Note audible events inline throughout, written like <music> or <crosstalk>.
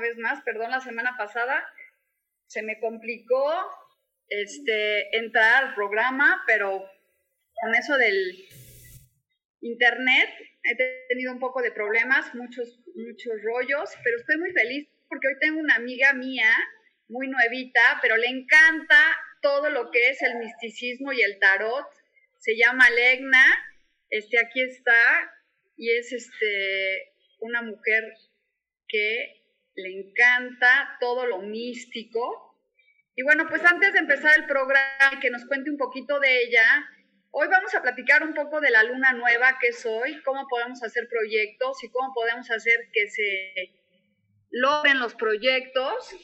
Vez más. Perdón, la semana pasada se me complicó este, entrar al programa, pero con eso del internet he tenido un poco de problemas, muchos, muchos rollos, pero estoy muy feliz porque hoy tengo una amiga mía, muy nuevita, pero le encanta todo lo que es el misticismo y el tarot. Se llama Legna, este, aquí está, y es este, una mujer que le encanta todo lo místico. Y bueno, pues antes de empezar el programa que nos cuente un poquito de ella, hoy vamos a platicar un poco de la luna nueva que es hoy, cómo podemos hacer proyectos y cómo podemos hacer que se logren los proyectos.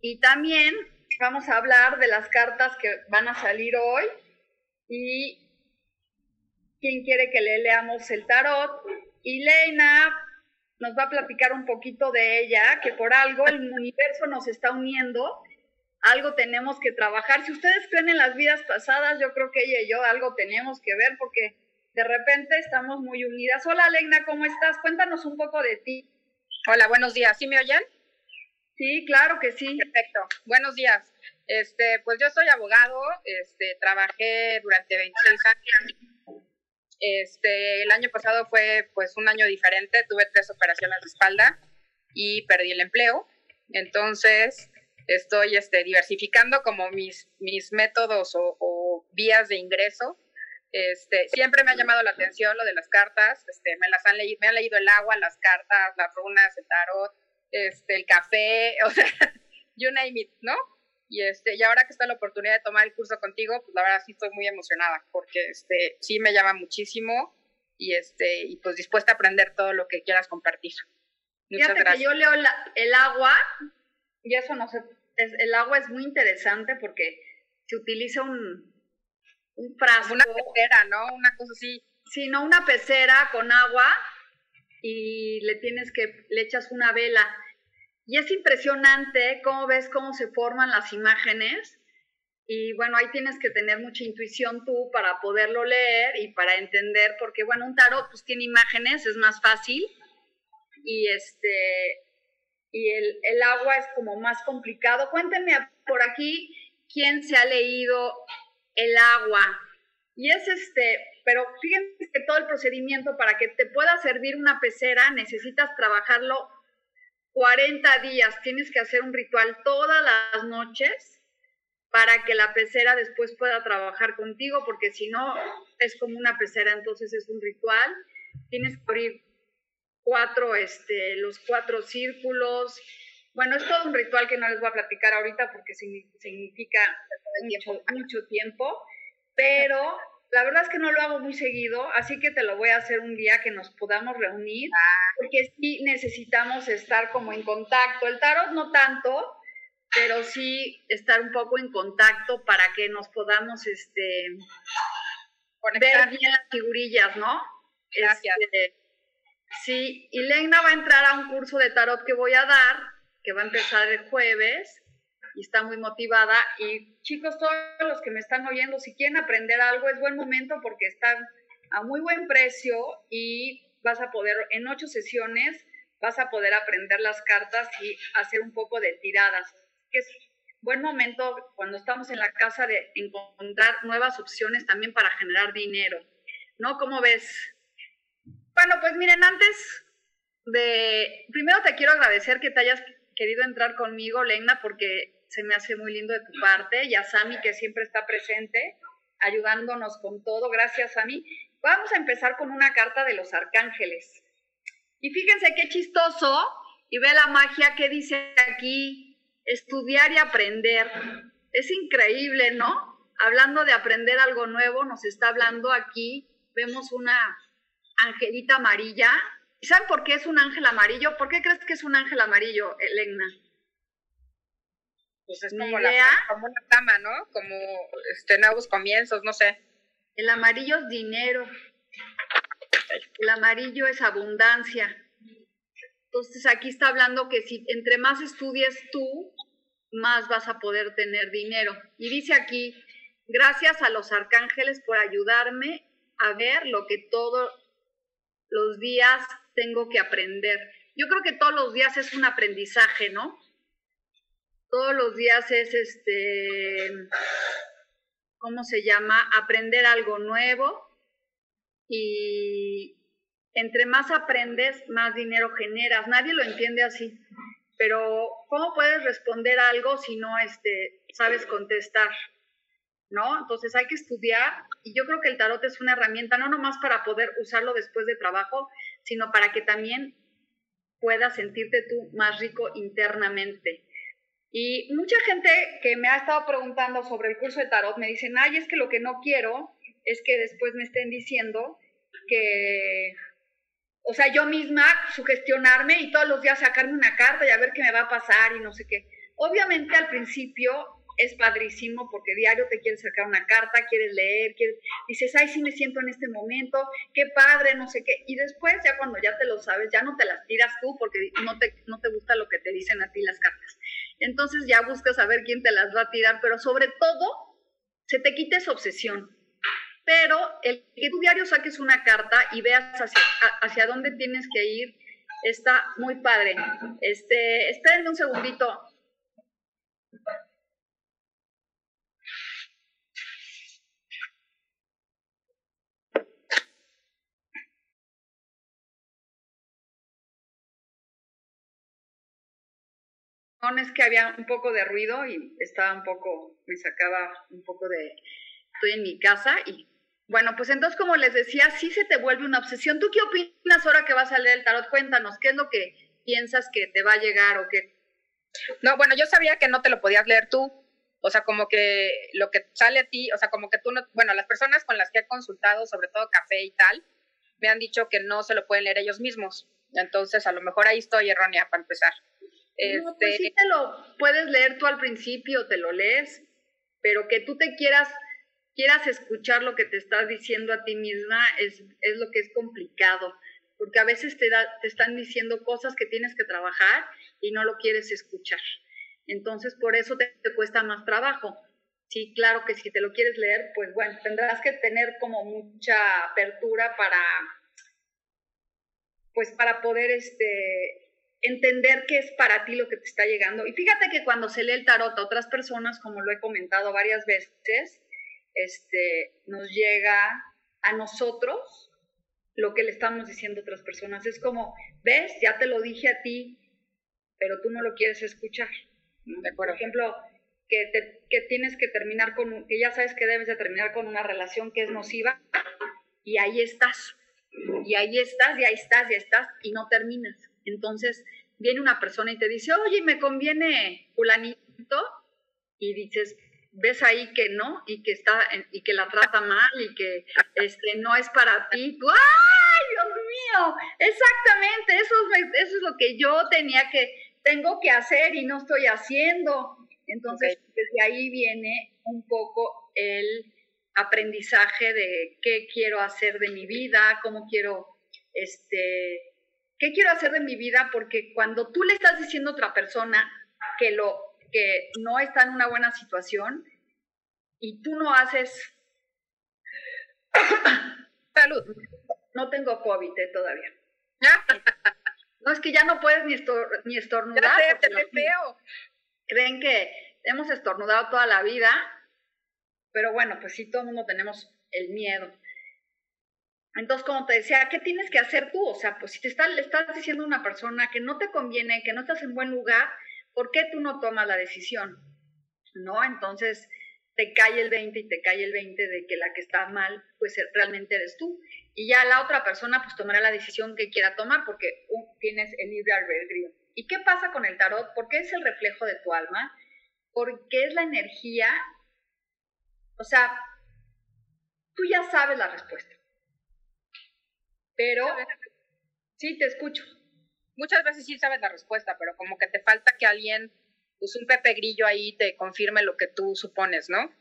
Y también vamos a hablar de las cartas que van a salir hoy y quién quiere que le leamos el tarot. Y Leina nos va a platicar un poquito de ella, que por algo el universo nos está uniendo, algo tenemos que trabajar. Si ustedes creen en las vidas pasadas, yo creo que ella y yo algo tenemos que ver porque de repente estamos muy unidas. Hola, Legna, ¿cómo estás? Cuéntanos un poco de ti. Hola, buenos días. ¿Sí me oyen? Sí, claro que sí. Perfecto. Buenos días. Este, pues yo soy abogado, este, trabajé durante 26 años este, el año pasado fue pues un año diferente, tuve tres operaciones de espalda y perdí el empleo. Entonces, estoy este, diversificando como mis, mis métodos o, vías de ingreso. Este, siempre me ha llamado la atención lo de las cartas, este, me las han leído, me han leído el agua, las cartas, las runas, el tarot, este, el café, <laughs> o sea, you name it, ¿no? Y, este, y ahora que está la oportunidad de tomar el curso contigo, pues la verdad sí estoy muy emocionada porque este, sí me llama muchísimo y, este, y pues dispuesta a aprender todo lo que quieras compartir. Muchas Fíjate gracias. Que yo leo el agua y eso no sé, el agua es muy interesante porque se utiliza un, un frasco. Una pecera, ¿no? Una cosa así. Sí, no, una pecera con agua y le tienes que, le echas una vela y es impresionante cómo ves cómo se forman las imágenes. Y bueno, ahí tienes que tener mucha intuición tú para poderlo leer y para entender, porque bueno, un tarot pues tiene imágenes, es más fácil. Y este y el, el agua es como más complicado. Cuéntenme por aquí quién se ha leído el agua. Y es este, pero fíjense que todo el procedimiento para que te pueda servir una pecera necesitas trabajarlo 40 días tienes que hacer un ritual todas las noches para que la pecera después pueda trabajar contigo, porque si no es como una pecera, entonces es un ritual. Tienes que abrir cuatro, este, los cuatro círculos. Bueno, es todo un ritual que no les voy a platicar ahorita porque significa mucho, mucho tiempo, pero la verdad es que no lo hago muy seguido, así que te lo voy a hacer un día que nos podamos reunir, ah. porque sí necesitamos estar como en contacto. El tarot no tanto, pero sí estar un poco en contacto para que nos podamos este, ver bien las figurillas, ¿no? Gracias. Este, sí, y Lena va a entrar a un curso de tarot que voy a dar, que va a empezar el jueves y está muy motivada. Y chicos, todos los que me están oyendo, si quieren aprender algo, es buen momento porque están a muy buen precio y vas a poder, en ocho sesiones, vas a poder aprender las cartas y hacer un poco de tiradas. que es buen momento cuando estamos en la casa de encontrar nuevas opciones también para generar dinero, ¿no? ¿Cómo ves? Bueno, pues miren, antes de, primero te quiero agradecer que te hayas querido entrar conmigo, Lena, porque se me hace muy lindo de tu parte, y a Sami que siempre está presente, ayudándonos con todo, gracias a mí. Vamos a empezar con una carta de los arcángeles. Y fíjense qué chistoso, y ve la magia que dice aquí, estudiar y aprender. Es increíble, ¿no? Hablando de aprender algo nuevo, nos está hablando aquí, vemos una angelita amarilla. ¿Y saben por qué es un ángel amarillo? ¿Por qué crees que es un ángel amarillo, Elena? Pues es como, la, como una cama, ¿no? Como este, nuevos comienzos, no sé. El amarillo es dinero. El amarillo es abundancia. Entonces aquí está hablando que si entre más estudies tú, más vas a poder tener dinero. Y dice aquí, gracias a los arcángeles por ayudarme a ver lo que todos los días tengo que aprender. Yo creo que todos los días es un aprendizaje, ¿no? Todos los días es este, ¿cómo se llama? Aprender algo nuevo y entre más aprendes, más dinero generas. Nadie lo entiende así, pero ¿cómo puedes responder algo si no este, sabes contestar? ¿No? Entonces hay que estudiar y yo creo que el tarot es una herramienta no nomás para poder usarlo después de trabajo, sino para que también puedas sentirte tú más rico internamente. Y mucha gente que me ha estado preguntando sobre el curso de tarot me dicen, ay, es que lo que no quiero es que después me estén diciendo que, o sea, yo misma sugestionarme y todos los días sacarme una carta y a ver qué me va a pasar y no sé qué. Obviamente al principio es padrísimo porque diario te quieres sacar una carta, quieres leer, dices, ay, sí me siento en este momento, qué padre, no sé qué. Y después, ya cuando ya te lo sabes, ya no te las tiras tú porque no te, no te gusta lo que te dicen a ti las cartas. Entonces ya buscas saber quién te las va a tirar, pero sobre todo, se te quita esa obsesión. Pero el que tu diario saques una carta y veas hacia, hacia dónde tienes que ir, está muy padre. Este, espérenme un segundito. Es que había un poco de ruido y estaba un poco, me sacaba un poco de, estoy en mi casa y bueno, pues entonces como les decía, sí se te vuelve una obsesión. ¿Tú qué opinas ahora que vas a leer el tarot? Cuéntanos, ¿qué es lo que piensas que te va a llegar o qué? No, bueno, yo sabía que no te lo podías leer tú. O sea, como que lo que sale a ti, o sea, como que tú no, bueno, las personas con las que he consultado, sobre todo café y tal, me han dicho que no se lo pueden leer ellos mismos. Entonces, a lo mejor ahí estoy errónea para empezar. No, pues sí este te lo puedes leer tú al principio, te lo lees, pero que tú te quieras, quieras escuchar lo que te estás diciendo a ti misma es, es lo que es complicado, porque a veces te, da, te están diciendo cosas que tienes que trabajar y no lo quieres escuchar. Entonces, por eso te, te cuesta más trabajo. Sí, claro que si te lo quieres leer, pues bueno, tendrás que tener como mucha apertura para, pues para poder este, entender qué es para ti lo que te está llegando. Y fíjate que cuando se lee el tarot a otras personas, como lo he comentado varias veces, este, nos llega a nosotros lo que le estamos diciendo a otras personas. Es como, ves, ya te lo dije a ti, pero tú no lo quieres escuchar. Por ejemplo, que, que tienes que terminar con, que ya sabes que debes de terminar con una relación que es nociva, y ahí estás, y ahí estás, y ahí estás, y estás, y no terminas. Entonces viene una persona y te dice, oye, me conviene fulanito, y dices, ves ahí que no, y que está, y que la trata mal, y que este, no es para ti, ¡ay, Dios mío! Exactamente, eso es, eso es lo que yo tenía que, tengo que hacer y no estoy haciendo. Entonces, desde ahí viene un poco el aprendizaje de qué quiero hacer de mi vida, cómo quiero este, ¿qué quiero hacer de mi vida? Porque cuando tú le estás diciendo a otra persona que, lo, que no está en una buena situación y tú no haces... <coughs> Salud. No tengo COVID eh, todavía. no, es que ya no puedes ni, estor ni estornudar. Ya te, te feo. creen que hemos estornudado toda la vida, pero bueno, pues sí, todo el mundo tenemos el miedo. Entonces, como te decía, ¿qué tienes que hacer tú? O sea, pues si te está, le estás diciendo a una persona que no te conviene, que no estás en buen lugar, ¿por qué tú no tomas la decisión? ¿No? Entonces, te cae el 20 y te cae el 20 de que la que está mal, pues realmente eres tú. Y ya la otra persona, pues tomará la decisión que quiera tomar, porque tienes el libre albedrío. ¿Y qué pasa con el tarot? Porque es el reflejo de tu alma, porque es la energía, o sea, tú ya sabes la respuesta. Pero, sí, te escucho. Muchas veces sí sabes la respuesta, pero como que te falta que alguien, pues un Pepe Grillo ahí te confirme lo que tú supones, ¿no?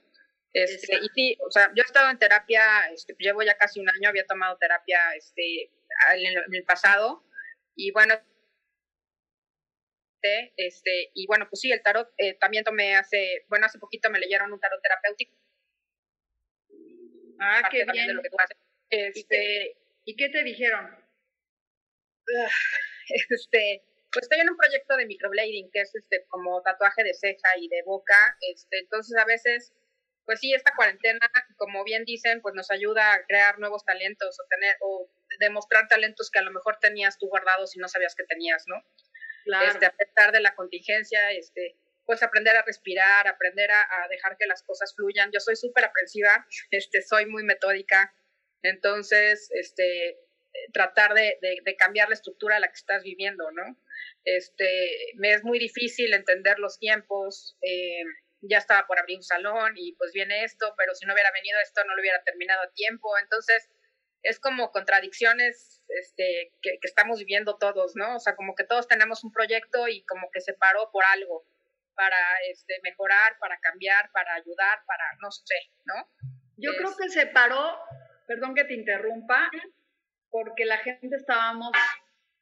Este, y sí, o sea, yo he estado en terapia, este, llevo ya casi un año, había tomado terapia este, en, el, pasado, y bueno, este, y bueno, pues sí, el tarot eh, también tomé hace, bueno, hace poquito me leyeron un tarot terapéutico. Ah, qué bien. De lo que tú haces. Este, ¿Y qué te dijeron? <laughs> Este, pues estoy en un proyecto de microblading, que es este como tatuaje de ceja y de boca. Este, entonces a veces, pues sí, esta cuarentena, como bien dicen, pues nos ayuda a crear nuevos talentos o tener o demostrar talentos que a lo mejor tenías tú guardados y no sabías que tenías, ¿no? Claro. Este, a pesar de la contingencia, este, pues aprender a respirar, aprender a, a dejar que las cosas fluyan. Yo soy súper aprensiva, <laughs> este, soy muy metódica, entonces, este, tratar de, de, cambiar la estructura a la que estás viviendo, ¿no? Este, me es muy difícil entender los tiempos. Eh, ya estaba por abrir un salón y pues viene esto, pero si no hubiera venido esto no lo hubiera terminado a tiempo. Entonces, es como contradicciones este, que, que, estamos viviendo todos, ¿no? O sea, como que todos tenemos un proyecto y como que se paró por algo, para este, mejorar, para cambiar, para ayudar, para, no sé, ¿no? Yo creo que se paró perdón que te interrumpa, porque la gente estábamos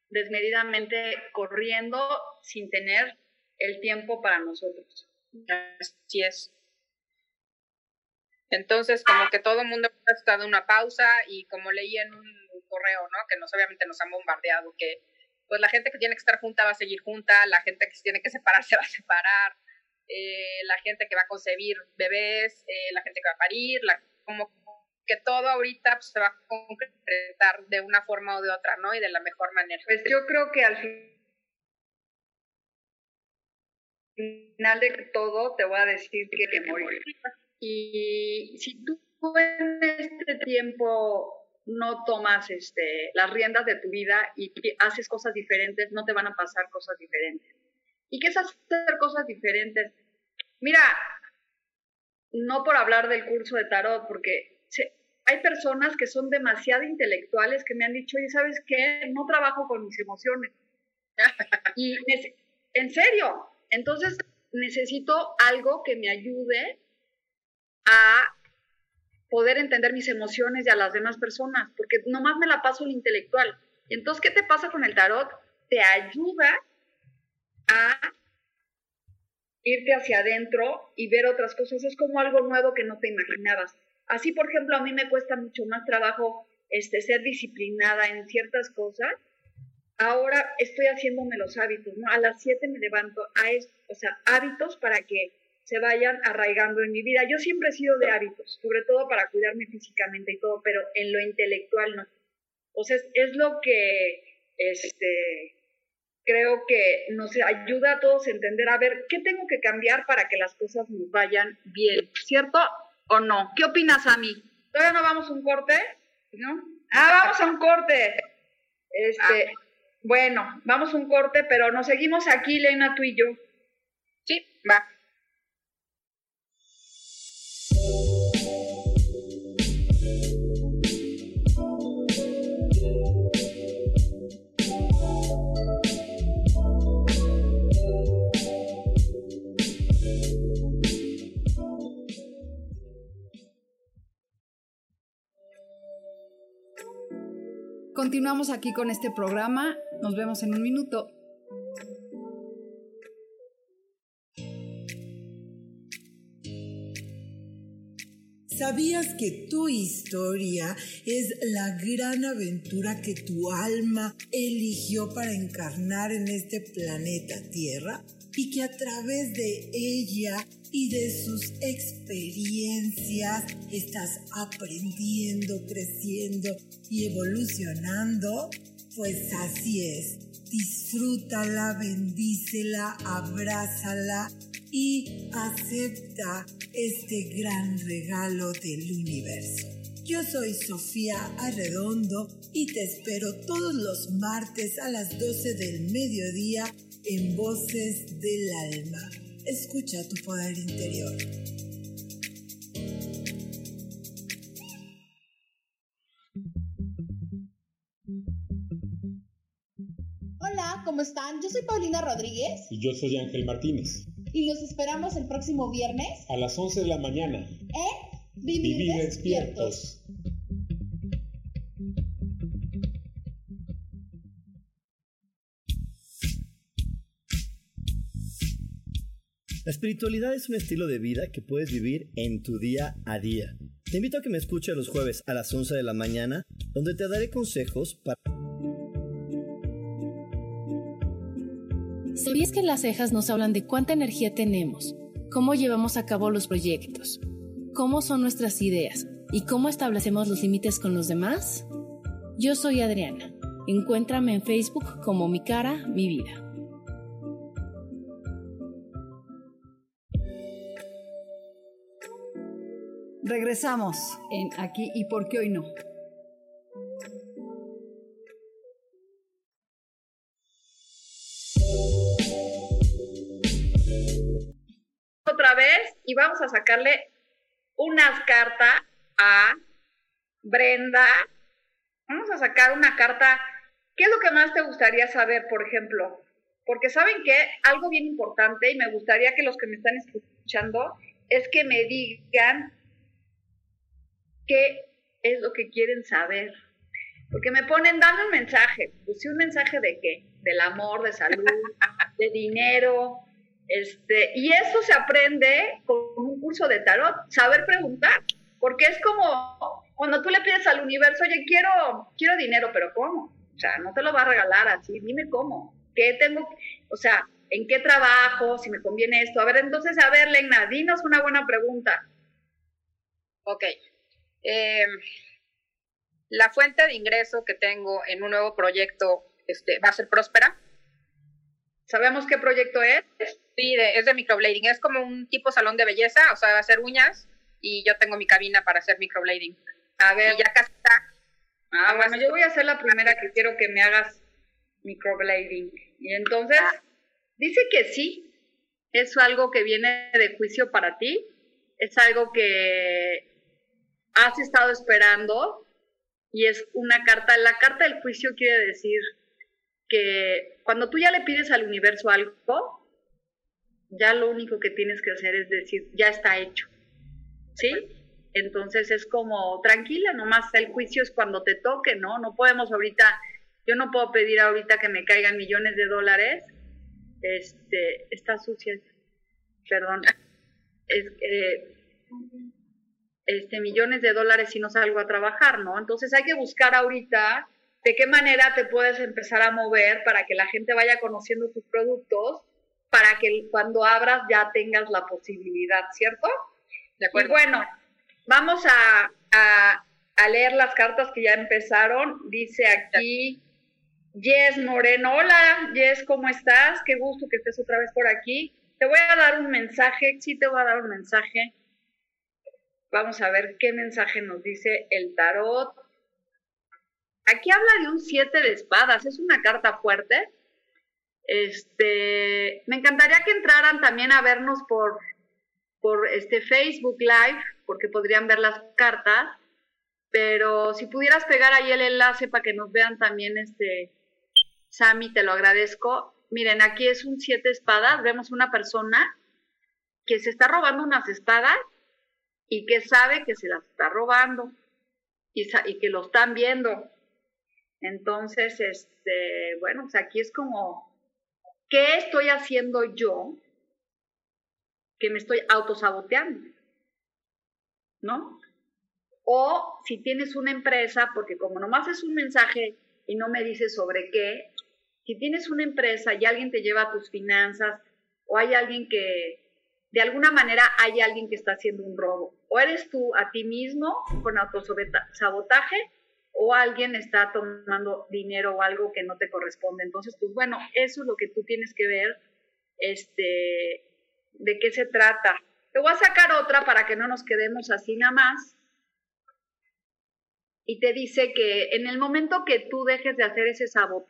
desmedidamente corriendo sin tener el tiempo para nosotros. Así es. Entonces, como que todo el mundo ha estado una pausa y como leí en un correo, ¿no? Que nos obviamente nos han bombardeado, que pues la gente que tiene que estar junta va a seguir junta, la gente que tiene que separar se <laughs> va a separar, eh, la gente que va a concebir bebés, eh, la gente que va a parir, la, como que todo ahorita pues, se va a concretar de una forma o de otra, ¿no? Y de la mejor manera. Pues yo creo que al final de todo te voy a decir que te morir. Y si tú en este tiempo no tomas este, las riendas de tu vida y haces cosas diferentes, no te van a pasar cosas diferentes. ¿Y qué es hacer cosas diferentes? Mira, no por hablar del curso de tarot, porque hay personas que son demasiado intelectuales que me han dicho, oye, ¿sabes qué? No trabajo con mis emociones. <laughs> y en serio, entonces necesito algo que me ayude a poder entender mis emociones y a las demás personas, porque nomás me la paso el intelectual. Entonces, ¿qué te pasa con el tarot? Te ayuda a irte hacia adentro y ver otras cosas. Es como algo nuevo que no te imaginabas. Así, por ejemplo, a mí me cuesta mucho más trabajo este, ser disciplinada en ciertas cosas. Ahora estoy haciéndome los hábitos, ¿no? A las 7 me levanto, a o sea, hábitos para que se vayan arraigando en mi vida. Yo siempre he sido de hábitos, sobre todo para cuidarme físicamente y todo, pero en lo intelectual no. O sea, es, lo que este, creo que nos ayuda a todos a entender, a ver, ¿qué tengo que cambiar para que las cosas nos vayan bien? ¿Cierto? O no? ¿Qué opinas a mí? ¿Todavía no vamos a un corte? ¿No? Ah, vamos a un corte. Este, ah. bueno, vamos a un corte, pero nos seguimos aquí, Lena, tú y yo. Sí, va. Continuamos aquí con este programa. Nos vemos en un minuto. ¿Sabías que tu historia es la gran aventura que tu alma eligió para encarnar en este planeta Tierra? Y que a través de ella y de sus experiencias estás aprendiendo, creciendo y evolucionando? Pues así es. Disfrútala, bendícela, abrázala y acepta este gran regalo del universo. Yo soy Sofía Arredondo y te espero todos los martes a las 12 del mediodía en Voces del Alma. Escucha tu poder interior. Hola, ¿cómo están? Yo soy Paulina Rodríguez. Y yo soy Ángel Martínez y los esperamos el próximo viernes a las 11 de la mañana en Vivir, despiertos. La espiritualidad es un estilo de vida que puedes vivir en tu día a día. Te invito a que me escuches los jueves a las 11 de la mañana, donde te daré consejos para ¿Sabías que las cejas nos hablan de cuánta energía tenemos, cómo llevamos a cabo los proyectos, cómo son nuestras ideas y cómo establecemos los límites con los demás? Yo soy Adriana. Encuéntrame en Facebook como Mi Cara, Mi Vida. Regresamos en Aquí y por qué hoy no. y vamos a sacarle unas cartas a Brenda. Vamos a sacar una carta. ¿Qué es lo que más te gustaría saber, por ejemplo? Porque saben que algo bien importante y me gustaría que los que me están escuchando es que me digan qué es lo que quieren saber. Porque me ponen, dame un mensaje. Pues sí, un mensaje de qué? Del amor, de salud, <laughs> de dinero, este, y eso se aprende con un curso de tarot, saber preguntar, porque es como cuando tú le pides al universo, oye, quiero, quiero dinero, pero ¿cómo? O sea, no te lo va a regalar así, dime cómo, qué tengo, o sea, en qué trabajo, si me conviene esto. A ver, entonces, a ver, Lena, dinos una buena pregunta. Ok. Em, la fuente de ingreso que tengo en un nuevo proyecto este, va a ser próspera. ¿Sabemos qué proyecto es? Sí, es de microblading. Es como un tipo salón de belleza, o sea, hacer uñas y yo tengo mi cabina para hacer microblading. A ver. ya casi está. Ah, bueno, yo voy a ser la primera que quiero que me hagas microblading. Y entonces, ah. dice que sí, es algo que viene de juicio para ti, es algo que has estado esperando y es una carta, la carta del juicio quiere decir que cuando tú ya le pides al universo algo, ya lo único que tienes que hacer es decir, ya está hecho. ¿Sí? Entonces es como, tranquila, nomás el juicio es cuando te toque, ¿no? No podemos ahorita, yo no puedo pedir ahorita que me caigan millones de dólares. Este, está sucia, perdón. Es, este, millones de dólares si no salgo a trabajar, ¿no? Entonces hay que buscar ahorita de qué manera te puedes empezar a mover para que la gente vaya conociendo tus productos para que cuando abras ya tengas la posibilidad, ¿cierto? De acuerdo. Y bueno, vamos a, leer las cartas que ya empezaron. Dice aquí Jess Moreno. Hola, Jess, ¿cómo estás? Qué gusto que estés otra vez por aquí. Te voy a dar un mensaje, sí te voy a dar un mensaje. Vamos a ver qué mensaje nos dice el tarot. Aquí habla de un siete de espadas, es una carta fuerte. Este, me encantaría que entraran también a vernos por, por este Facebook Live, porque podrían ver las cartas. Pero si pudieras pegar ahí el enlace para que nos vean también, este, Sammy, te lo agradezco. Miren, aquí es un siete espadas. Vemos una persona que se está robando unas espadas y que sabe que se las está robando y, que lo están viendo. Entonces, este, bueno, pues aquí es como ¿Qué estoy haciendo yo que me estoy autosaboteando? ¿No? O si tienes una empresa, porque como nomás es un mensaje y no me dices sobre qué, si tienes una empresa y alguien te lleva tus finanzas o hay alguien que, de alguna manera hay alguien que está haciendo un robo, o eres tú a ti mismo con autosabotaje o alguien está tomando dinero o algo que no te corresponde. Entonces, pues bueno, eso es lo que tú tienes que ver, este, de qué se trata. Te voy a sacar otra para que no nos quedemos así nada más. Y te dice que en el momento que tú dejes de hacer ese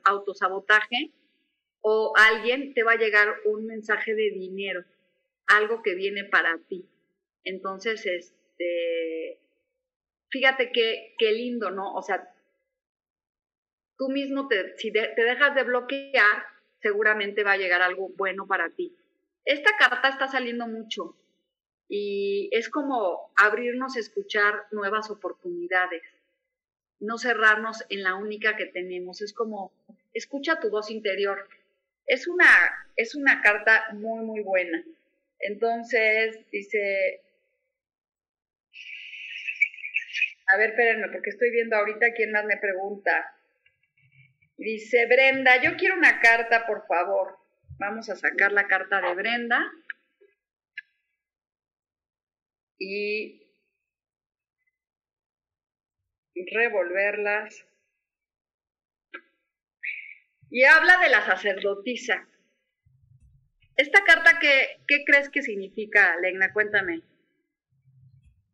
autosabotaje, o alguien te va a llegar un mensaje de dinero, algo que viene para ti. Entonces, este, fíjate qué, qué lindo, ¿no? O sea, tú mismo, te, si te dejas de bloquear, seguramente va a llegar algo bueno para ti. Esta carta está saliendo mucho y es como abrirnos a escuchar nuevas oportunidades, no cerrarnos en la única que tenemos, es como escucha tu voz interior. Es una, es una carta muy, muy buena. Entonces, dice, A ver, espérenme, porque estoy viendo ahorita quién más me pregunta. Dice Brenda, yo quiero una carta, por favor. Vamos a sacar la carta de Brenda. Y revolverlas. Y habla de la sacerdotisa. Esta carta, ¿qué, qué crees que significa, Legna? Cuéntame.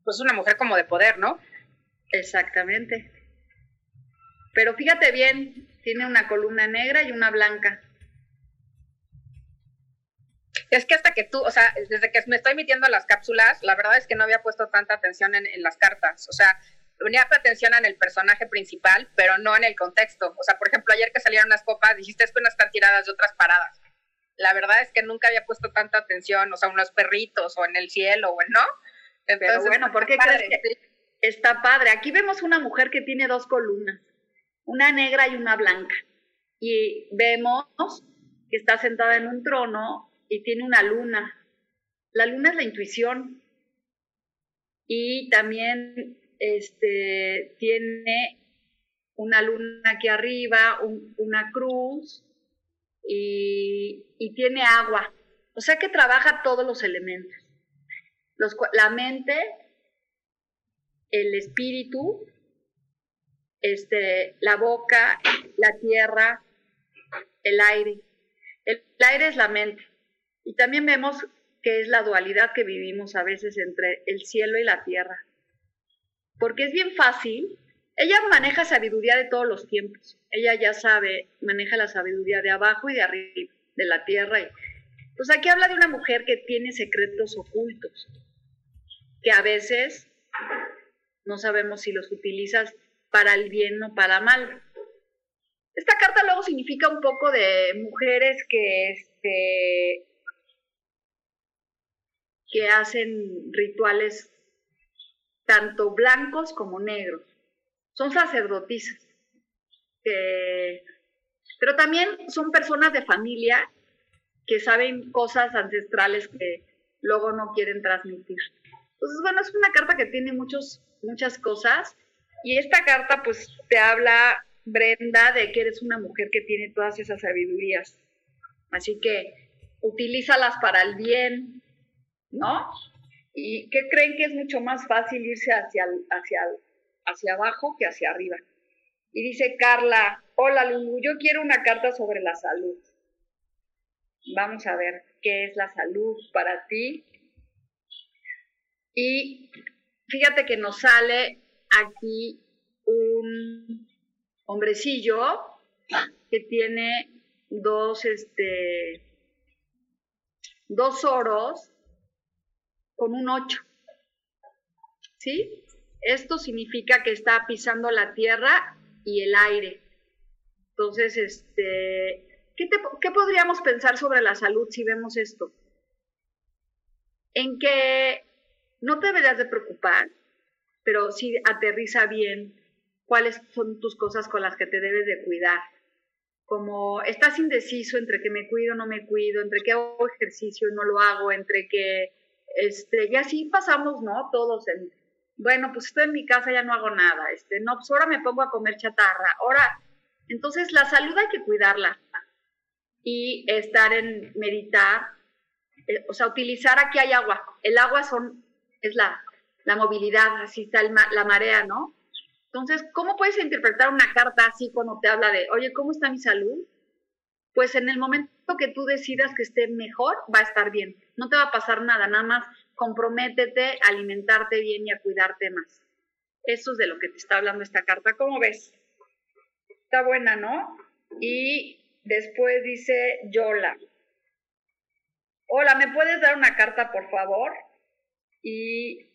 Pues una mujer como de poder, ¿no? Exactamente. Pero fíjate bien, tiene una columna negra y una blanca. Es que hasta que tú, o sea, desde que me estoy emitiendo las cápsulas, la verdad es que no había puesto tanta atención en, las cartas. O sea, ponía atención en el personaje principal, pero no en el contexto. O sea, por ejemplo, ayer que salieron las copas, dijiste es que unas están tiradas de otras paradas. La verdad es que nunca había puesto tanta atención, o sea, unos perritos, o en el cielo, o en, ¿no? Entonces, pero bueno, ¿por qué crees que, está padre. Aquí vemos una mujer que tiene dos columnas, una negra y una blanca. Y vemos que está sentada en un trono y tiene una luna. La luna es la intuición. Y también este, tiene una luna aquí arriba, una cruz y, tiene agua. O sea que trabaja todos los elementos. La mente el espíritu, este, la boca, la tierra, el aire. El, aire es la mente. Y también vemos que es la dualidad que vivimos a veces entre el cielo y la tierra. Porque es bien fácil. Ella maneja sabiduría de todos los tiempos. Ella ya sabe, maneja la sabiduría de abajo y de arriba, de la tierra. Pues aquí habla de una mujer que tiene secretos ocultos, que a veces no sabemos si los utilizas para el bien o para mal. Esta carta luego significa un poco de mujeres que, este, que hacen rituales tanto blancos como negros. Son sacerdotisas. pero también son personas de familia que saben cosas ancestrales que luego no quieren transmitir. Entonces, bueno, es una carta que tiene muchos muchas cosas. Y esta carta pues te habla, Brenda, de que eres una mujer que tiene todas esas sabidurías. Así que utilízalas para el bien, ¿no? ¿Y qué creen que es mucho más fácil irse hacia, hacia, hacia abajo que hacia arriba? Y dice Carla, hola Lulu, yo quiero una carta sobre la salud. Vamos a ver qué es la salud para ti. Y fíjate que nos sale aquí un hombrecillo que tiene dos, este, dos oros con un ocho. ¿Sí? Esto significa que está pisando la tierra y el aire. Entonces, este, ¿qué, ¿qué podríamos pensar sobre la salud si vemos esto? En que no te deberías de preocupar, pero sí aterriza bien cuáles son tus cosas con las que te debes de cuidar. Como estás indeciso entre que me cuido o no me cuido, entre que hago ejercicio y no lo hago, entre que, este, y así pasamos, ¿no? Todos en bueno, pues estoy en mi casa, ya no hago nada, este, no, pues ahora me pongo a comer chatarra, ahora, entonces la salud hay que cuidarla y estar en meditar, eh, o sea, utilizar aquí hay agua, el agua son, es la, la movilidad, así está la marea, ¿no? Entonces, ¿cómo puedes interpretar una carta así cuando te habla de, oye, ¿cómo está mi salud? Pues en el momento que tú decidas que esté mejor, va a estar bien. No te va a pasar nada, nada más comprométete a alimentarte bien y a cuidarte más. Eso es de lo que te está hablando esta carta. ¿Cómo ves? Está buena, ¿no? Y después dice Yola. Hola, ¿me puedes dar una carta, por favor? Y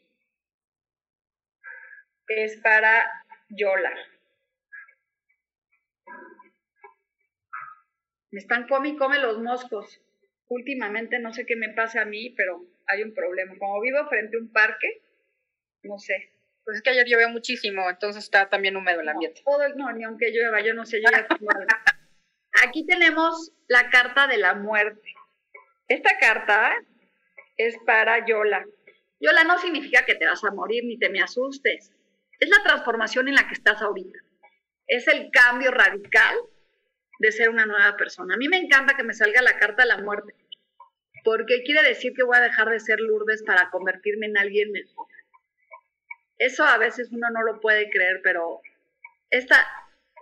es para Yola. Me están come y come los moscos. Últimamente no sé qué me pasa a mí, pero hay un problema. Como vivo frente a un parque, no sé. Pues es que ayer llovió muchísimo, entonces está también húmedo el ambiente. No, todo, no ni aunque llueva, yo no sé, yo ya <laughs> Aquí tenemos la carta de la muerte. Esta carta es para Yola. Yola no significa que te vas a morir ni te me asustes. Es la transformación en la que estás ahorita. Es el cambio radical de ser una nueva persona. A mí me encanta que me salga la carta de la muerte, porque quiere decir que voy a dejar de ser Lourdes para convertirme en alguien mejor. Eso a veces uno no lo puede creer, pero esta,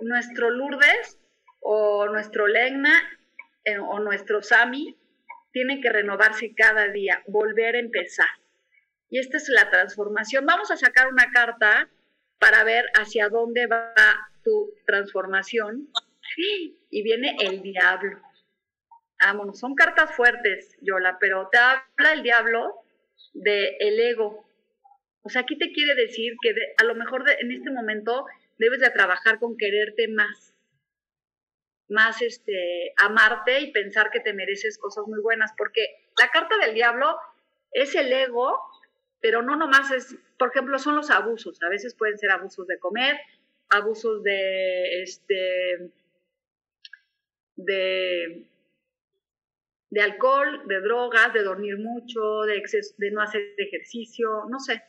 nuestro Lourdes o nuestro Legna eh, o nuestro Sami tiene que renovarse cada día, volver a empezar. Y esta es la transformación. Vamos a sacar una carta para ver hacia dónde va tu transformación y viene el diablo. Vámonos, son cartas fuertes, Yola, pero te habla el diablo del el ego. O sea, aquí te quiere decir que a lo mejor en este momento debes de trabajar con quererte más, más este, amarte y pensar que te mereces cosas muy buenas, porque la carta del diablo es el ego, pero no nomás es, por ejemplo, son los abusos. A veces pueden ser abusos de comer, abusos de, este, de, de alcohol, de drogas, de dormir mucho, de, de no hacer ejercicio, no sé.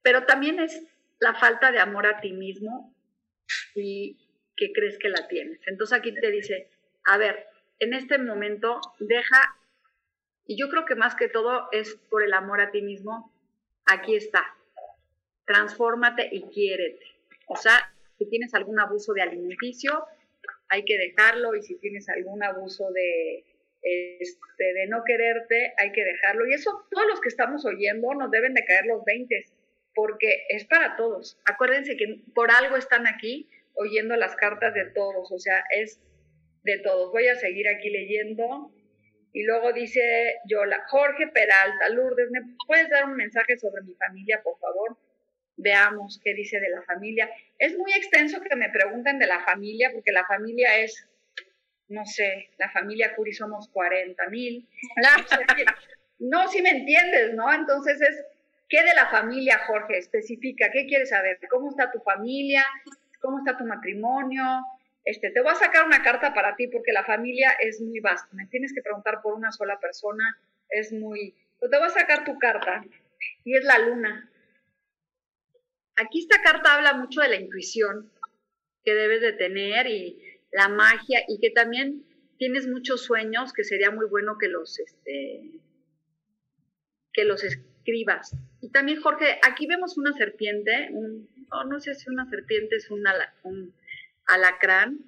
Pero también es la falta de amor a ti mismo y que crees que la tienes. Entonces aquí te dice, a ver, en este momento deja, y yo creo que más que todo es por el amor a ti mismo, aquí está, transfórmate y quiérete. O sea, si tienes algún abuso de alimenticio, hay que dejarlo y si tienes algún abuso de, este, de no quererte, hay que dejarlo. Y eso todos los que estamos oyendo nos deben de caer los 20, porque es para todos. Acuérdense que por algo están aquí oyendo las cartas de todos, o sea, es de todos. Voy a seguir aquí leyendo. Y luego dice Yola, Jorge Peralta, Lourdes, ¿me puedes dar un mensaje sobre mi familia, por favor? veamos qué dice de la familia. Es muy extenso que me pregunten de la familia, porque la familia es, no sé, la familia Curi somos 40 mil. <laughs> No, si me entiendes, ¿no? Entonces es, ¿qué de la familia, Jorge? Especifica, ¿qué quieres saber? ¿Cómo está tu familia? ¿Cómo está tu matrimonio? Este, te voy a sacar una carta para ti porque la familia es muy vasta. Me tienes que preguntar por una sola persona, es muy... te voy a sacar tu carta y es la luna. Aquí esta carta habla mucho de la intuición que debes de tener y la magia y que también tienes muchos sueños que sería muy bueno que los, este, que los escribas. Y también, Jorge, aquí vemos una serpiente, no, sé si una serpiente es un, un alacrán.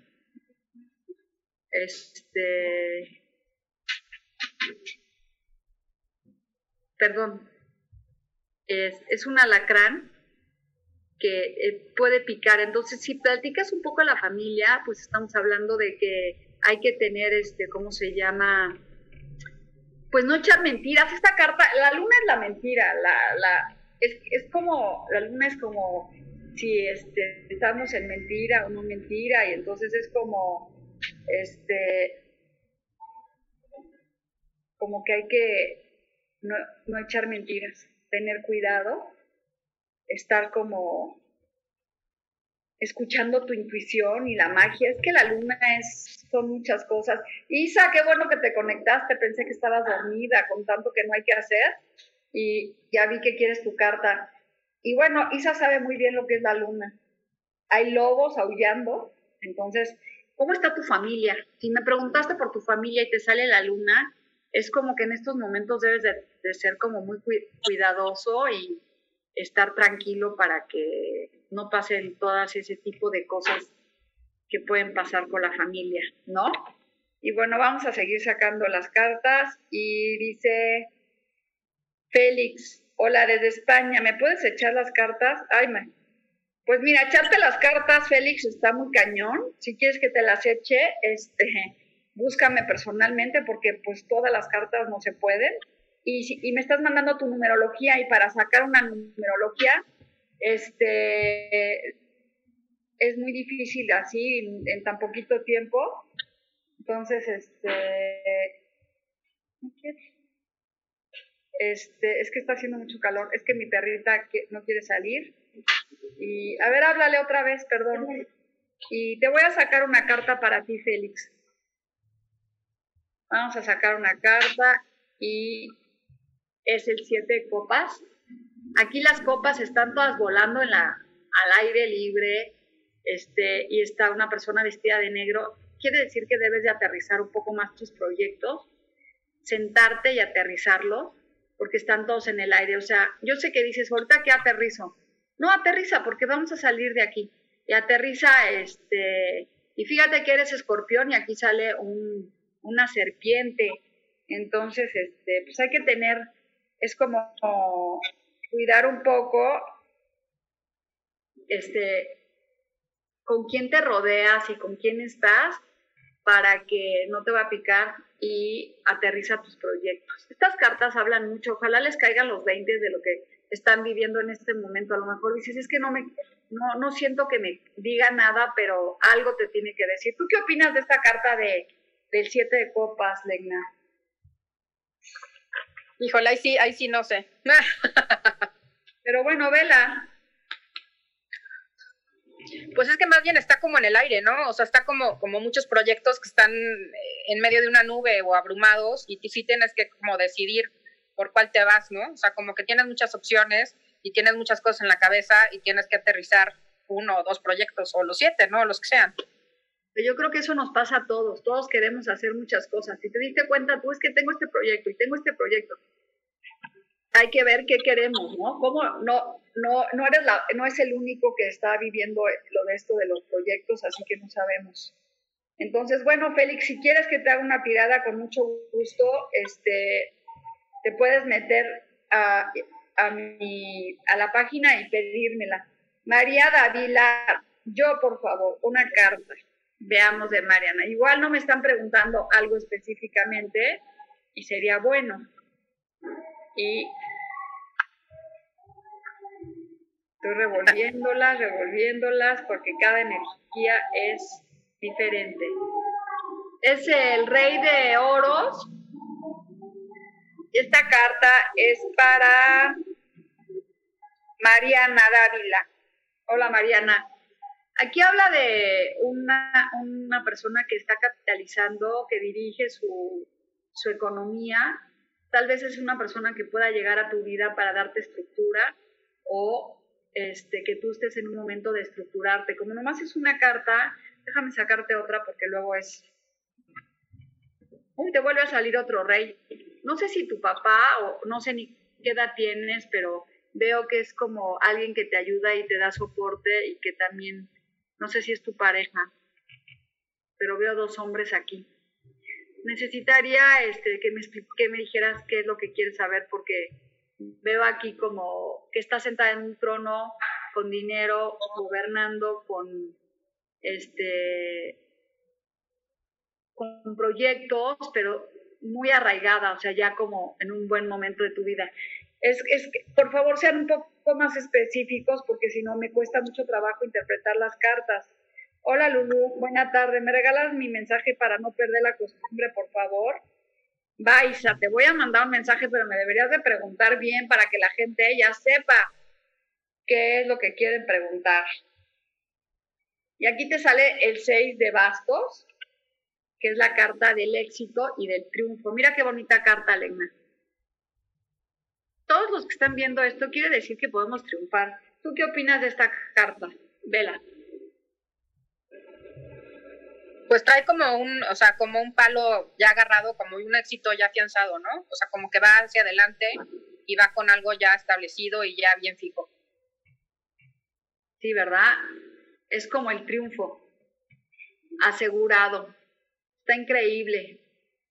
Este, perdón, es, es un alacrán que eh, puede picar. Entonces, si platicas un poco a la familia, pues estamos hablando de que hay que tener, este, ¿cómo se llama? Pues no echar mentiras. Esta carta, la luna es la mentira, la, la, es, es como, la luna es como si este, estamos en mentira o no mentira, y entonces es como, este, como que hay que no, no echar mentiras, tener cuidado estar como escuchando tu intuición y la magia. Es que la luna es, son muchas cosas. Isa, qué bueno que te conectaste. Pensé que estabas dormida con tanto que no hay que hacer. Y ya vi que quieres tu carta. Y bueno, Isa sabe muy bien lo que es la luna. Hay lobos aullando, entonces, ¿cómo está tu familia? Si me preguntaste por tu familia y te sale la luna, es como que en estos momentos debes de, ser como muy cuidadoso y estar tranquilo para que no pasen todas ese tipo de cosas que pueden pasar con la familia, ¿no? Y bueno, vamos a seguir sacando las cartas y dice Félix, hola desde España, ¿me puedes echar las cartas? Ay, man. Pues mira, echarte las cartas, Félix, está muy cañón. Si quieres que te las eche, este, búscame personalmente porque pues todas las cartas no se pueden. Y, me estás mandando tu numerología y para sacar una numerología, este, es muy difícil así en, tan poquito tiempo. Entonces, este, este, es que está haciendo mucho calor, es que mi perrita no quiere salir. Y, a ver, háblale otra vez, perdón. Y te voy a sacar una carta para ti, Félix. Vamos a sacar una carta y es el siete de copas. Aquí las copas están todas volando en la, al aire libre este, y está una persona vestida de negro. Quiere decir que debes de aterrizar un poco más tus proyectos, sentarte y aterrizarlos, porque están todos en el aire. O sea, yo sé que dices, ahorita que aterrizo. No aterriza, porque vamos a salir de aquí. Y aterriza, este, y fíjate que eres escorpión y aquí sale un, una serpiente. Entonces, este, pues hay que tener, es como cuidar un poco, este, con quién te rodeas y con quién estás para que no te va a picar y aterriza tus proyectos. Estas cartas hablan mucho, ojalá les caigan los 20 de lo que están viviendo en este momento. A lo mejor dices, es que no me no, no siento que me diga nada, pero algo te tiene que decir. ¿Tú qué opinas de esta carta de del siete de copas, Legna. Híjole, ahí sí, ahí sí no sé. <laughs> Pero bueno, vela. Pues es que más bien está como en el aire, ¿no? O sea, está como, como muchos proyectos que están eh, en medio de una nube o abrumados y sí tienes que como decidir por cuál te vas, ¿no? O sea, como que tienes muchas opciones y tienes muchas cosas en la cabeza y tienes que aterrizar uno o dos proyectos o los siete, ¿no? Los que sean. Yo creo que eso nos pasa a todos, todos queremos hacer muchas cosas. Si te diste cuenta, tú es que tengo este proyecto y tengo este proyecto. Hay que ver qué queremos, ¿no? ¿Cómo no, no, no, eres la, no es el único que está viviendo lo de esto de los proyectos, así que no sabemos. Entonces, bueno, Félix, si quieres que te haga una tirada con mucho gusto, este, te puedes meter a, a, mi, a la página y pedírmela. María Davila, yo por favor, una carta veamos de Mariana. Igual no me están preguntando algo específicamente y sería bueno. Y estoy revolviéndolas, revolviéndolas, porque cada energía es diferente. Es el rey de oros. Esta carta es para Mariana Dávila. Hola Mariana. Aquí habla de una, una persona que está capitalizando, que dirige su, su economía. Tal vez es una persona que pueda llegar a tu vida para darte estructura o este, que tú estés en un momento de estructurarte. Como nomás es una carta, déjame sacarte otra porque luego es... Uy, te vuelve a salir otro rey. No sé si tu papá o no sé ni qué edad tienes, pero veo que es como alguien que te ayuda y te da soporte y que también no sé si es tu pareja, pero veo dos hombres aquí. Necesitaría este, que, me, que me dijeras qué es lo que quieres saber porque veo aquí como que estás sentada en un trono con dinero, gobernando con este con proyectos, pero muy arraigada, o sea, ya como en un buen momento de tu vida. Es, es por favor, sean un poco más específicos porque si no me cuesta mucho trabajo interpretar las cartas. Hola Lulu, buena tarde. ¿Me regalas mi mensaje para no perder la costumbre, por favor? Baisa, te voy a mandar un mensaje, pero me deberías de preguntar bien para que la gente ya sepa qué es lo que quieren preguntar. Y aquí te sale el 6 de bastos, que es la carta del éxito y del triunfo. Mira qué bonita carta, Elena. Todos los que están viendo esto quiere decir que podemos triunfar. ¿Tú qué opinas de esta carta, Vela? Pues trae como un, o sea, como un palo ya agarrado, como un éxito ya afianzado, ¿no? O sea, como que va hacia adelante y va con algo ya establecido y ya bien fijo. Sí, ¿verdad? Es como el triunfo asegurado. Está increíble.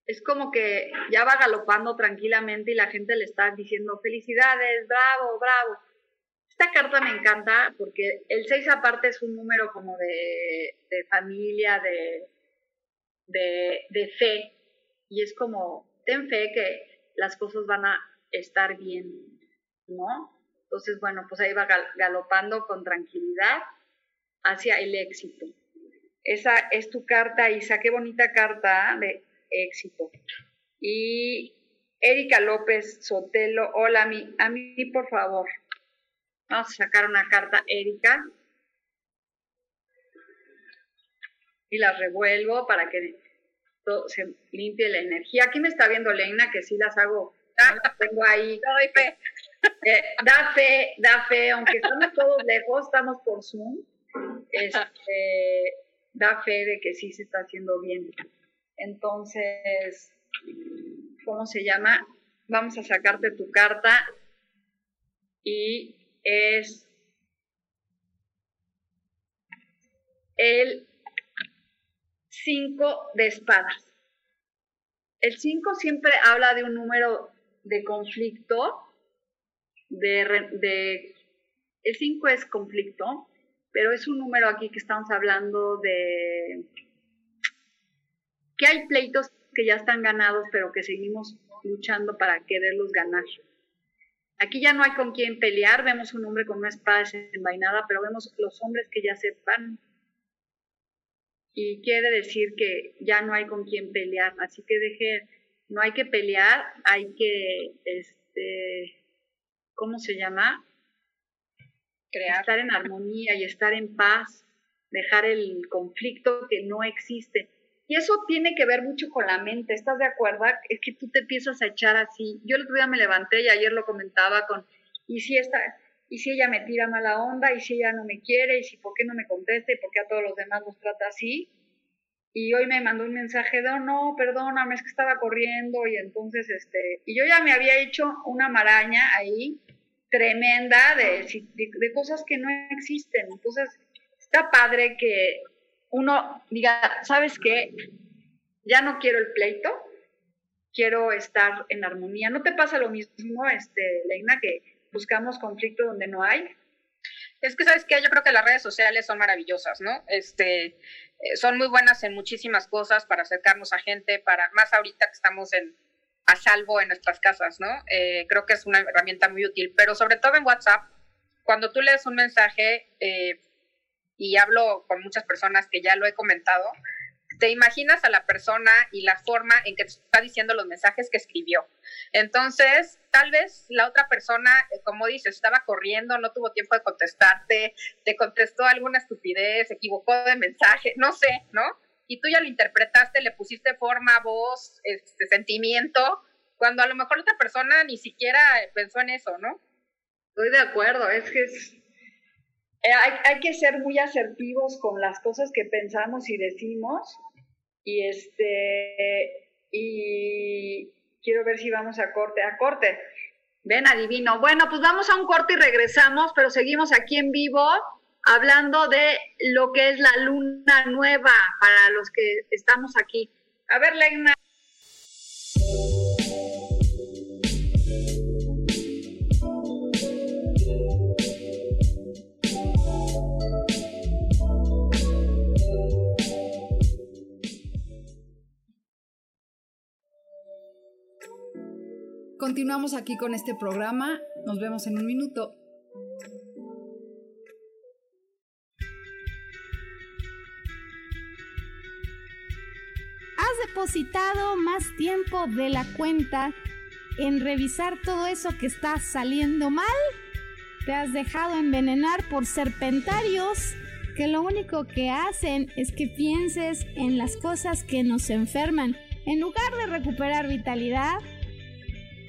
Es como que ya va galopando tranquilamente y la gente le está diciendo felicidades, bravo, bravo. Esta carta me encanta porque el 6 aparte es un número como de, de familia, de, de, de fe. Y es como, ten fe que las cosas van a estar bien, ¿no? Entonces, bueno, pues ahí va galopando con tranquilidad hacia el éxito. Esa es tu carta, Isa, qué bonita carta de éxito. Y Erika López Sotelo, hola, a mí, a mí por favor. Vamos a sacar una carta, Erika. Y la revuelvo para que se limpie la energía. Aquí me está viendo Leina que sí las hago, las tengo ahí. <laughs> Doy fe. Eh, da fe, da fe, aunque estamos todos lejos, estamos por Zoom, este, da fe de que sí se está haciendo bien. Entonces, ¿cómo se llama? Vamos a sacarte tu carta y es el 5 de espadas. El 5 siempre habla de un número de conflicto, de, el 5 es conflicto, pero es un número aquí que estamos hablando de que hay pleitos que ya están ganados, pero que seguimos luchando para quererlos ganar. Aquí ya no hay con quién pelear, vemos un hombre con una espada desenvainada, pero vemos los hombres que ya se van. Y quiere decir que ya no hay con quién pelear, así que deje, no hay que pelear, hay que, este, ¿cómo se llama? Crear. Estar en armonía y estar en paz, dejar el conflicto que no existe. Y eso tiene que ver mucho con la mente, ¿estás de acuerdo? Es que tú te empiezas a echar así. Yo el otro día me levanté y ayer lo comentaba con, ¿y si, esta, y si ella me tira mala onda? ¿Y si ella no me quiere? ¿Y si por qué no me contesta? ¿Y por qué a todos los demás los trata así? Y hoy me mandó un mensaje de, oh, no, perdóname, es que estaba corriendo y entonces, este, y yo ya me había hecho una maraña ahí tremenda de, de, de cosas que no existen. Entonces, está padre que uno diga, ¿sabes qué? Ya no quiero el pleito, quiero estar en armonía. ¿No te pasa lo mismo, este, Leina, que buscamos conflicto donde no hay? Es que, ¿sabes qué? Yo creo que las redes sociales son maravillosas, ¿no? Este, eh, son muy buenas en muchísimas cosas para acercarnos a gente, para más ahorita que estamos en, a salvo en nuestras casas, ¿no? Eh, creo que es una herramienta muy útil, pero sobre todo en WhatsApp, cuando tú lees un mensaje, eh, y hablo con muchas personas que ya lo he comentado, te imaginas a la persona y la forma en que está diciendo los mensajes que escribió. Entonces, tal vez la otra persona, eh, como dices, estaba corriendo, no tuvo tiempo de contestarte, te contestó alguna estupidez, se equivocó de mensaje, no sé, ¿no? Y tú ya lo interpretaste, le pusiste forma, voz, este sentimiento, cuando a lo mejor la otra persona ni siquiera pensó en eso, ¿no? Estoy de acuerdo, es que es hay, hay, que ser muy asertivos con las cosas que pensamos y decimos. Y este, y quiero ver si vamos a corte, a corte. Ven, adivino. Bueno, pues vamos a un corte y regresamos, pero seguimos aquí en vivo hablando de lo que es la luna nueva para los que estamos aquí. A ver, Legna. Continuamos aquí con este programa. Nos vemos en un minuto. ¿Has depositado más tiempo de la cuenta en revisar todo eso que está saliendo mal? ¿Te has dejado envenenar por serpentarios que lo único que hacen es que pienses en las cosas que nos enferman en lugar de recuperar vitalidad?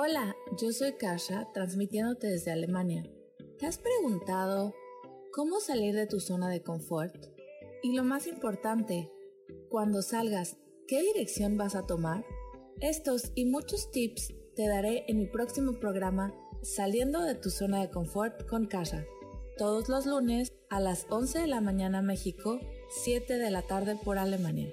Hola, yo soy Kasha, transmitiéndote desde Alemania. ¿Te has preguntado cómo salir de tu zona de confort? Y lo más importante, cuando salgas, ¿qué dirección vas a tomar? Estos y muchos tips te daré en mi próximo programa Saliendo de tu zona de confort con Kasha, todos los lunes a las 11 de la mañana México, 7 de la tarde por Alemania.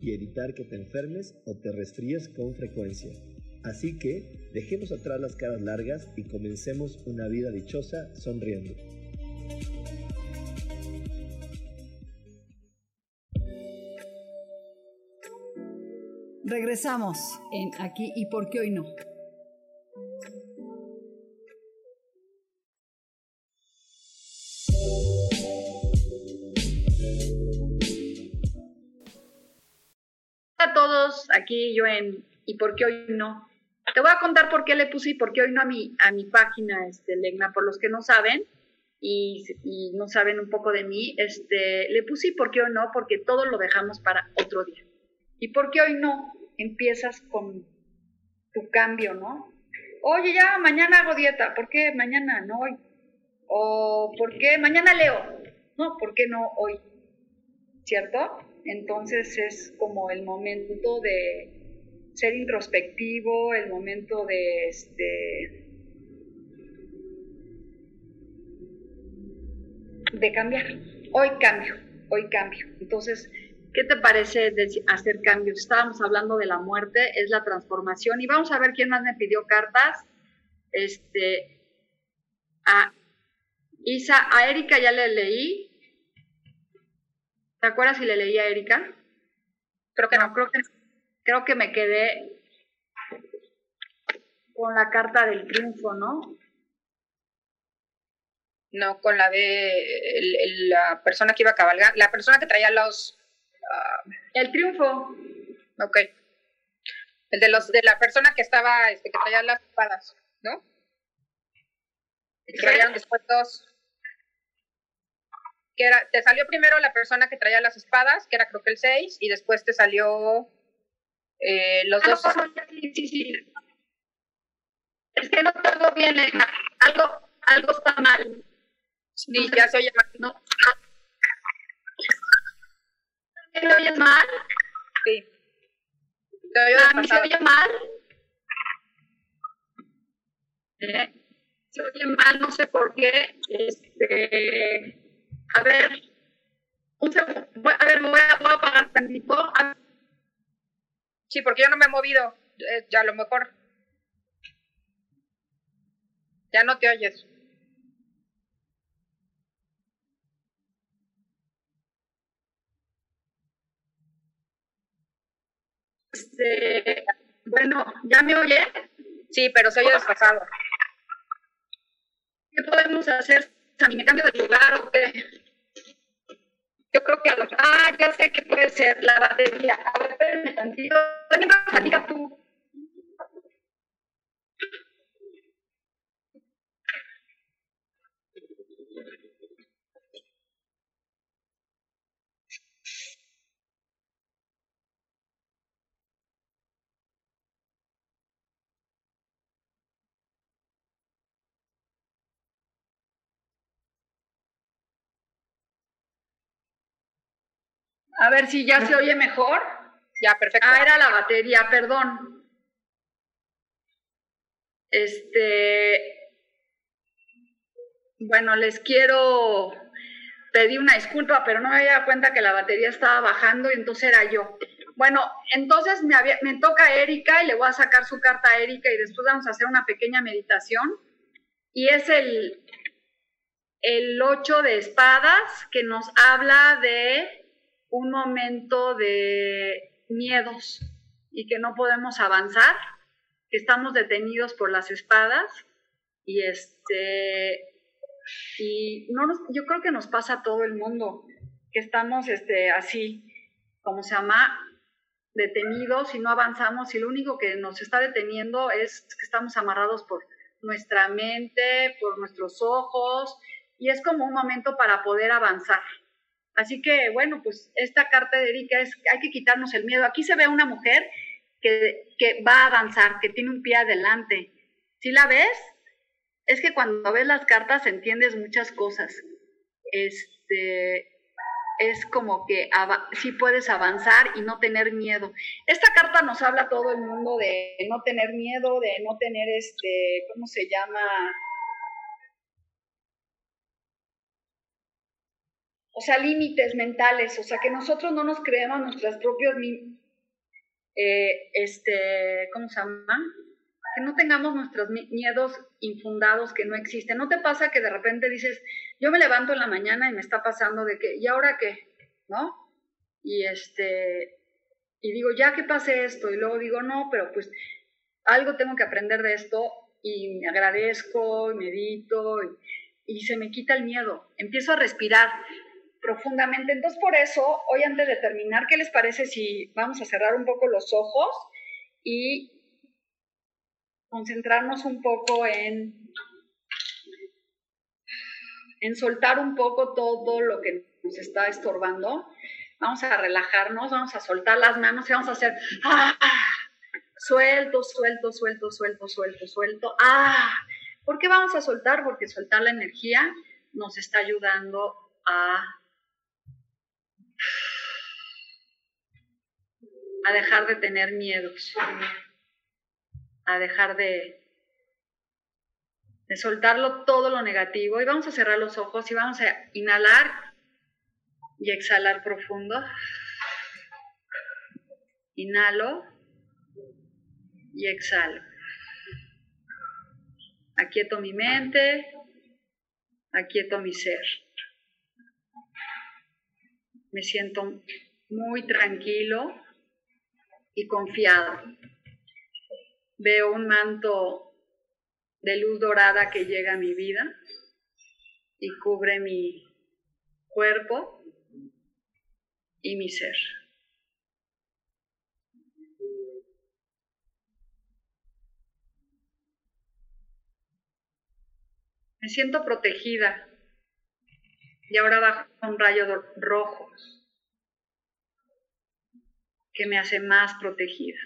y evitar que te enfermes o te restríes con frecuencia. Así que dejemos atrás las caras largas y comencemos una vida dichosa sonriendo. Regresamos en aquí y por qué hoy no. Aquí yo en ¿Y por qué hoy no? Te voy a contar por qué le puse y por qué hoy no a mi, a mi página, este, Legna, por los que no saben y, no saben un poco de mí, este, le puse y por qué hoy no, porque todo lo dejamos para otro día. ¿Y por qué hoy no? Empiezas con tu cambio, ¿no? Oye, ya mañana hago dieta, ¿por qué mañana no hoy? ¿O por qué mañana leo? No, ¿por qué no hoy? ¿Cierto? Entonces es como el momento de ser introspectivo, el momento de este de cambiar. Hoy cambio, hoy cambio. Entonces, ¿qué te parece hacer cambios? Estábamos hablando de la muerte, es la transformación y vamos a ver quién más me pidió cartas. Este a Isa, a Erika ya le leí, ¿Te acuerdas si le leí a Erika? Creo que no, creo que, creo que me quedé con la carta del triunfo, ¿no? No, con la de la persona que iba a cabalgar, la persona que traía los... Ah, el triunfo. Ok. El de los de la persona que estaba, este, que traía las espadas, ¿no? Que traían después dos que era, te salió primero la persona que traía las espadas, que era creo que el 6, y después te salió eh, los dos. sí, sí, sí. Es que no todo bien, algo, algo está mal. Sí, ya se oye mal. No. ¿Me oyes mal? Sí. ¿Te oye ¿Se oye mal? ¿Eh? Se oye mal, no sé por qué. Este a ver, un segundo, a ver, me voy a, voy a apagar tantito. Sí, porque yo no me he movido, eh, ya a lo mejor. Ya no te oyes. Este, bueno, ¿ya me oye? Sí, pero se oye desfasado. ¿Qué podemos hacer? ¿A mí me cambio de lugar o? Yo creo que a lo Ah, ya sé que puede ser la batería. A ver, espérenme tantito. También tú. A ver si ya se oye mejor. Ya, perfecto. Ah, era la batería, perdón. Este. Bueno, les quiero pedir una disculpa, pero no me había dado cuenta que la batería estaba bajando y entonces era yo. Bueno, entonces me, me toca a Erika y le voy a sacar su carta a Erika y después vamos a hacer una pequeña meditación. Y es el, el 8 de espadas que nos habla de un momento de miedos y que no podemos avanzar, que estamos detenidos por las espadas y este y no yo creo que nos pasa a todo el mundo que estamos este así como se llama detenidos y no avanzamos y lo único que nos está deteniendo es que estamos amarrados por nuestra mente, por nuestros ojos y es como un momento para poder avanzar. Así que, bueno, pues esta carta de Erika es, hay que quitarnos el miedo. Aquí se ve una mujer que, que va a avanzar, que tiene un pie adelante. ¿Sí la ves? Es que cuando ves las cartas entiendes muchas cosas. Este, es como que sí puedes avanzar y no tener miedo. Esta carta nos habla a todo el mundo de no tener miedo, de no tener este, ¿cómo se llama? O sea, límites mentales, o sea, que nosotros no nos creemos nuestras propios, eh, este, ¿cómo se llama? Que no tengamos nuestros miedos infundados que no existen. ¿No te pasa que de repente dices, yo me levanto en la mañana y me está pasando de que, ¿y ahora qué? ¿No? Y este, y digo, ya que pase esto, y luego digo, no, pero pues algo tengo que aprender de esto y me agradezco y medito y se me quita el miedo. Empiezo a respirar profundamente. Entonces, por eso, hoy antes de terminar, ¿qué les parece si vamos a cerrar un poco los ojos y concentrarnos un poco en, en soltar un poco todo lo que nos está estorbando? Vamos a relajarnos, vamos a soltar las manos y vamos a hacer ¡ah! suelto, suelto, suelto, suelto, suelto, suelto. ¡Ah! ¿Por qué vamos a soltar? Porque soltar la energía nos está ayudando a a dejar de tener miedos, a dejar de, soltarlo todo lo negativo. Y vamos a cerrar los ojos y vamos a inhalar y exhalar profundo. Inhalo y exhalo. Aquieto mi mente, aquieto mi ser. Me siento muy tranquilo y confiado. Veo un manto de luz dorada que llega a mi vida y cubre mi cuerpo y mi ser. Me siento protegida y ahora bajo un rayo rojo que me hace más protegida.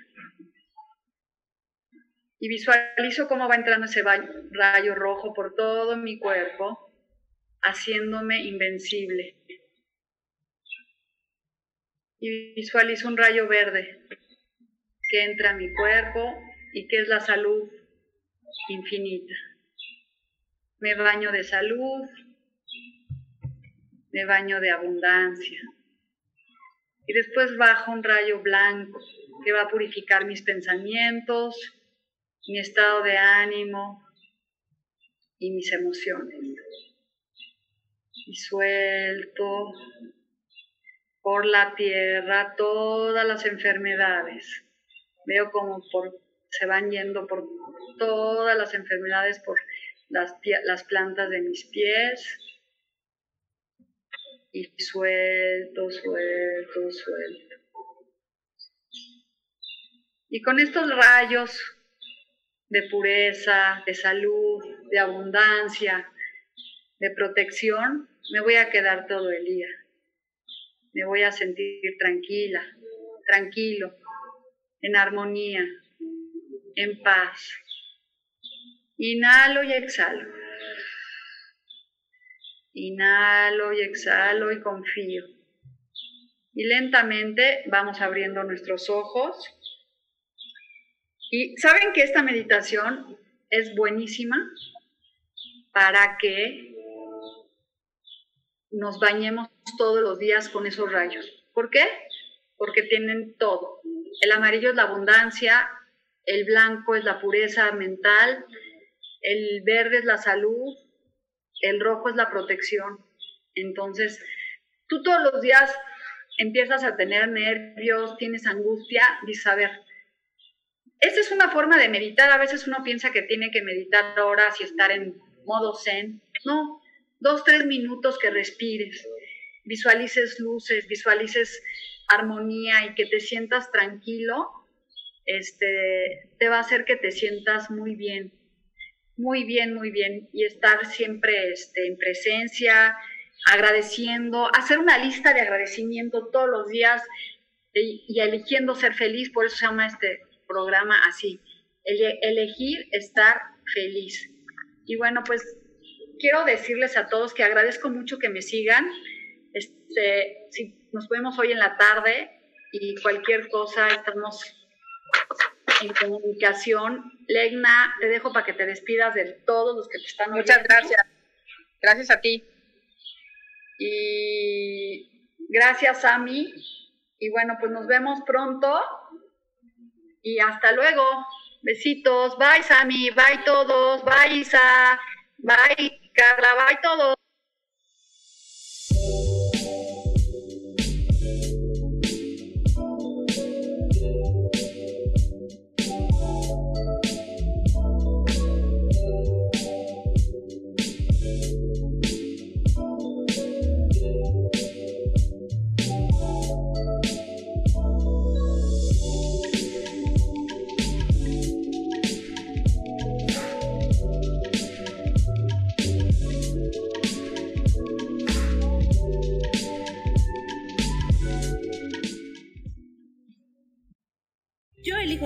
Y visualizo cómo va entrando ese rayo rojo por todo mi cuerpo, haciéndome invencible. Y visualizo un rayo verde que entra a mi cuerpo y que es la salud infinita. Me baño de salud, me baño de abundancia. Y después baja un rayo blanco que va a purificar mis pensamientos, mi estado de ánimo y mis emociones. Y suelto por la tierra todas las enfermedades. Veo como se van yendo por todas las enfermedades, por las plantas de mis pies. Y suelto, suelto, suelto. Y con estos rayos de pureza, de salud, de abundancia, de protección, me voy a quedar todo el día. Me voy a sentir tranquila, tranquilo, en armonía, en paz. Inhalo y exhalo. Inhalo y exhalo y confío. Y lentamente vamos abriendo nuestros ojos. Y saben que esta meditación es buenísima para que nos bañemos todos los días con esos rayos. ¿Por qué? Porque tienen todo. El amarillo es la abundancia, el blanco es la pureza mental, el verde es la salud, el rojo es la protección. Entonces, tú todos los días empiezas a tener nervios, tienes angustia, dices, a ver, esa es una forma de meditar. A veces uno piensa que tiene que meditar horas y estar en modo zen. No, dos, tres minutos que respires, visualices luces, visualices armonía y que te sientas tranquilo, este, te va a hacer que te sientas muy bien, muy bien, muy bien, y estar siempre este, en presencia, agradeciendo, hacer una lista de agradecimiento todos los días y, eligiendo ser feliz, por eso se llama este programa así, elegir estar feliz. Y bueno, pues quiero decirles a todos que agradezco mucho que me sigan. Este, si nos vemos hoy en la tarde y cualquier cosa, estamos en comunicación. Legna, te dejo para que te despidas de todos los que te están Muchas gracias. Gracias a ti. Y gracias, Ami. Y bueno, pues nos vemos pronto. Y hasta luego. Besitos. Bye, Sammy. Bye todos. Bye, Isa. Bye, Carla. Bye todos.